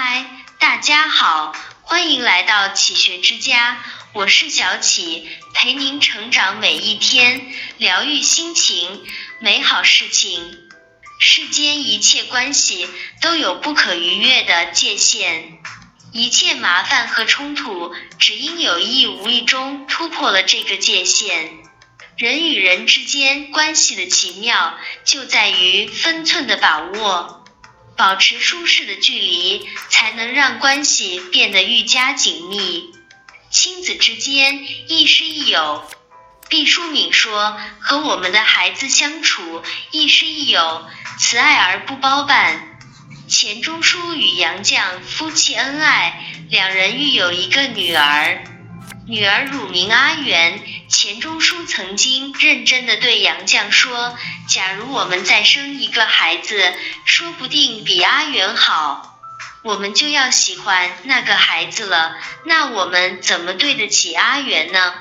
嗨，大家好，欢迎来到启学之家，我是小启，陪您成长每一天，疗愈心情，美好事情。世间一切关系都有不可逾越的界限，一切麻烦和冲突，只因有意无意中突破了这个界限。人与人之间关系的奇妙，就在于分寸的把握。保持舒适的距离，才能让关系变得愈加紧密。亲子之间亦师亦友。毕淑敏说：“和我们的孩子相处，亦师亦友，慈爱而不包办。”钱钟书与杨绛夫妻恩爱，两人育有一个女儿。女儿乳名阿元，钱钟书曾经认真的对杨绛说：“假如我们再生一个孩子，说不定比阿元好，我们就要喜欢那个孩子了。那我们怎么对得起阿元呢？”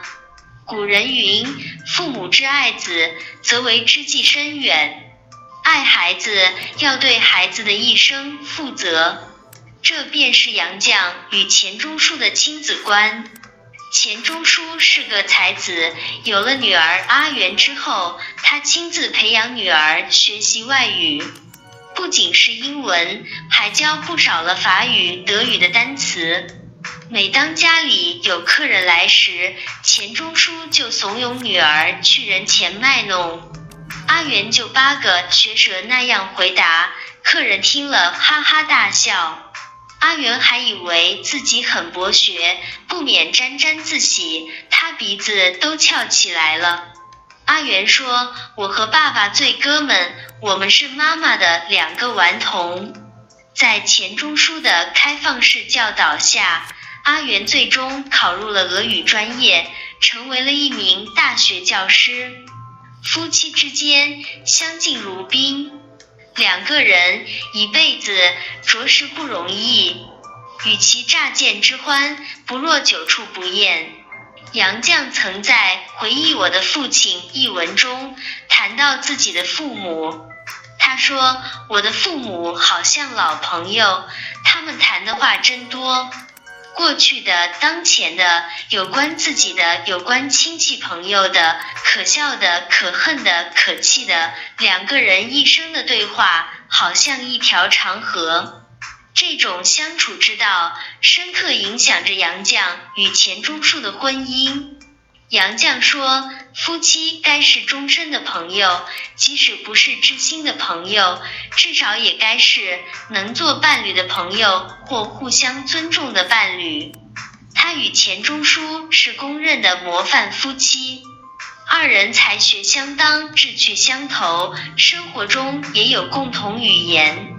古人云：“父母之爱子，则为之计深远。”爱孩子要对孩子的一生负责，这便是杨绛与钱钟书的亲子观。钱钟书是个才子，有了女儿阿元之后，他亲自培养女儿学习外语，不仅是英文，还教不少了法语、德语的单词。每当家里有客人来时，钱钟书就怂恿女儿去人前卖弄，阿元就八个学舌那样回答，客人听了哈哈大笑。阿元还以为自己很博学，不免沾沾自喜，他鼻子都翘起来了。阿元说：“我和爸爸最哥们，我们是妈妈的两个顽童。”在钱钟书的开放式教导下，阿元最终考入了俄语专业，成为了一名大学教师。夫妻之间相敬如宾。两个人一辈子着实不容易，与其乍见之欢，不若久处不厌。杨绛曾在《回忆我的父亲》一文中谈到自己的父母，他说：“我的父母好像老朋友，他们谈的话真多。”过去的、当前的、有关自己的、有关亲戚朋友的、可笑的、可恨的、可气的，两个人一生的对话，好像一条长河。这种相处之道，深刻影响着杨绛与钱钟书的婚姻。杨绛说：“夫妻该是终身的朋友，即使不是知心的朋友，至少也该是能做伴侣的朋友或互相尊重的伴侣。”他与钱钟书是公认的模范夫妻，二人才学相当，志趣相投，生活中也有共同语言。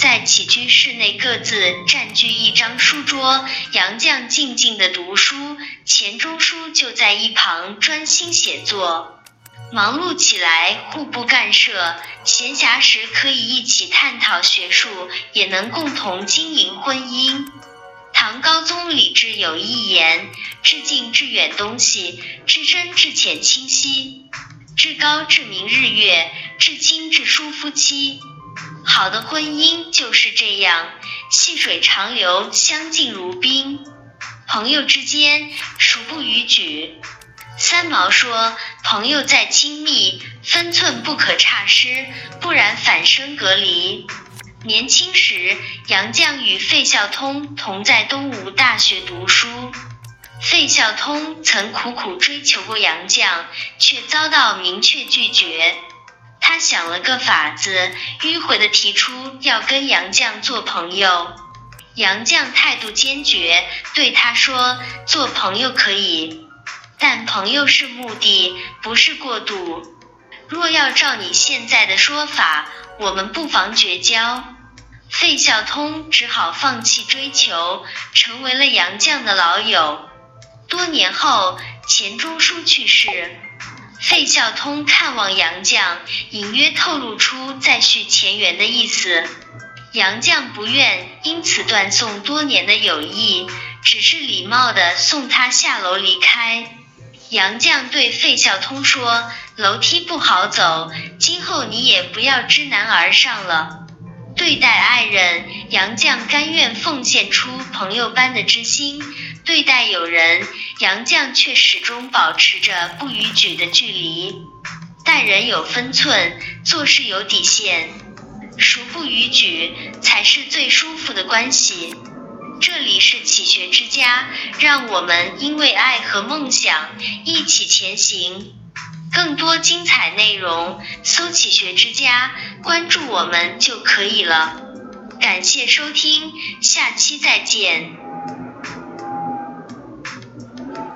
在起居室内各自占据一张书桌，杨绛静静的读书，钱钟书就在一旁专心写作。忙碌起来互不干涉，闲暇时可以一起探讨学术，也能共同经营婚姻。唐高宗李治有一言：至近至远东西，至深至浅清晰，至高至明日月，至亲至疏夫妻。好的婚姻就是这样，细水长流，相敬如宾。朋友之间，孰不逾矩？三毛说：“朋友再亲密，分寸不可差失，不然反生隔离。”年轻时，杨绛与费孝通同在东吴大学读书。费孝通曾苦苦追求过杨绛，却遭到明确拒绝。他想了个法子，迂回的提出要跟杨绛做朋友。杨绛态度坚决，对他说：“做朋友可以，但朋友是目的，不是过渡。若要照你现在的说法，我们不妨绝交。”费孝通只好放弃追求，成为了杨绛的老友。多年后，钱钟书去世。费孝通看望杨绛，隐约透露出再续前缘的意思。杨绛不愿因此断送多年的友谊，只是礼貌地送他下楼离开。杨绛对费孝通说：“楼梯不好走，今后你也不要知难而上了。”对待爱人，杨绛甘愿奉献出朋友般的知心；对待友人，杨绛却始终保持着不逾矩的距离。待人有分寸，做事有底线，孰不逾矩，才是最舒服的关系。这里是启学之家，让我们因为爱和梦想一起前行。更多精彩内容，搜“启学之家”，关注我们就可以了。感谢收听，下期再见。